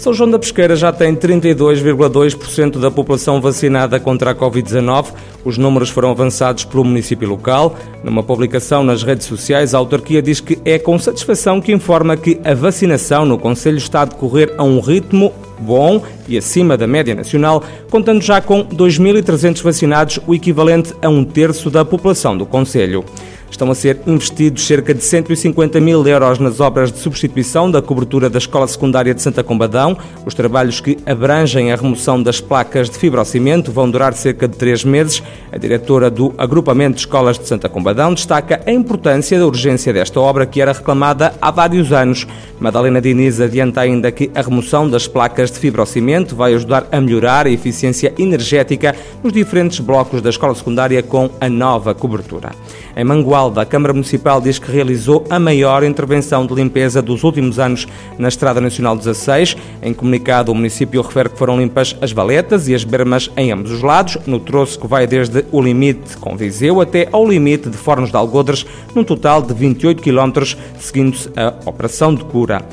São João da Pesqueira já tem 32,2% da população vacinada contra a Covid-19. Os números foram avançados pelo município local. Numa publicação nas redes sociais, a autarquia diz que é com satisfação que informa que a vacinação no Conselho está a decorrer a um ritmo bom e acima da média nacional, contando já com 2.300 vacinados, o equivalente a um terço da população do Conselho. Estão a ser investidos cerca de 150 mil euros nas obras de substituição da cobertura da Escola Secundária de Santa Combadão. Os trabalhos que abrangem a remoção das placas de fibrocimento vão durar cerca de três meses. A diretora do Agrupamento de Escolas de Santa Combadão destaca a importância da urgência desta obra que era reclamada há vários anos. Madalena Diniz adianta ainda que a remoção das placas de fibrocimento vai ajudar a melhorar a eficiência energética nos diferentes blocos da escola secundária com a nova cobertura. Em Mangualda, a Câmara Municipal diz que realizou a maior intervenção de limpeza dos últimos anos na Estrada Nacional 16. Em comunicado, o município refere que foram limpas as valetas e as bermas em ambos os lados, no troço que vai desde o limite com Viseu até ao limite de Fornos de Algodres, num total de 28 km, seguindo-se a operação de cura.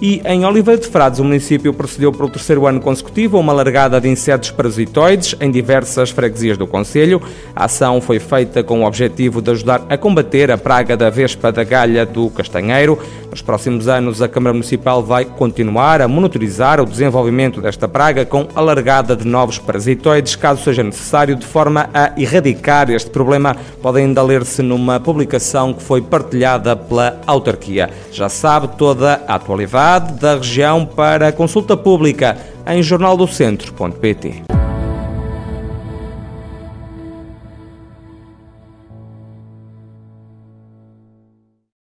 E em Oliveira de Frades, o município procedeu pelo terceiro ano consecutivo a uma largada de insetos parasitoides em diversas freguesias do Conselho. A ação foi feita com o objetivo de ajudar a combater a praga da vespa da galha do castanheiro. Nos próximos anos, a Câmara Municipal vai continuar a monitorizar o desenvolvimento desta praga com a largada de novos parasitoides, caso seja necessário, de forma a erradicar este problema. Podem ainda ler-se numa publicação que foi partilhada pela autarquia. Já sabe toda a atualidade da região para consulta pública em jornaldocentro.pt.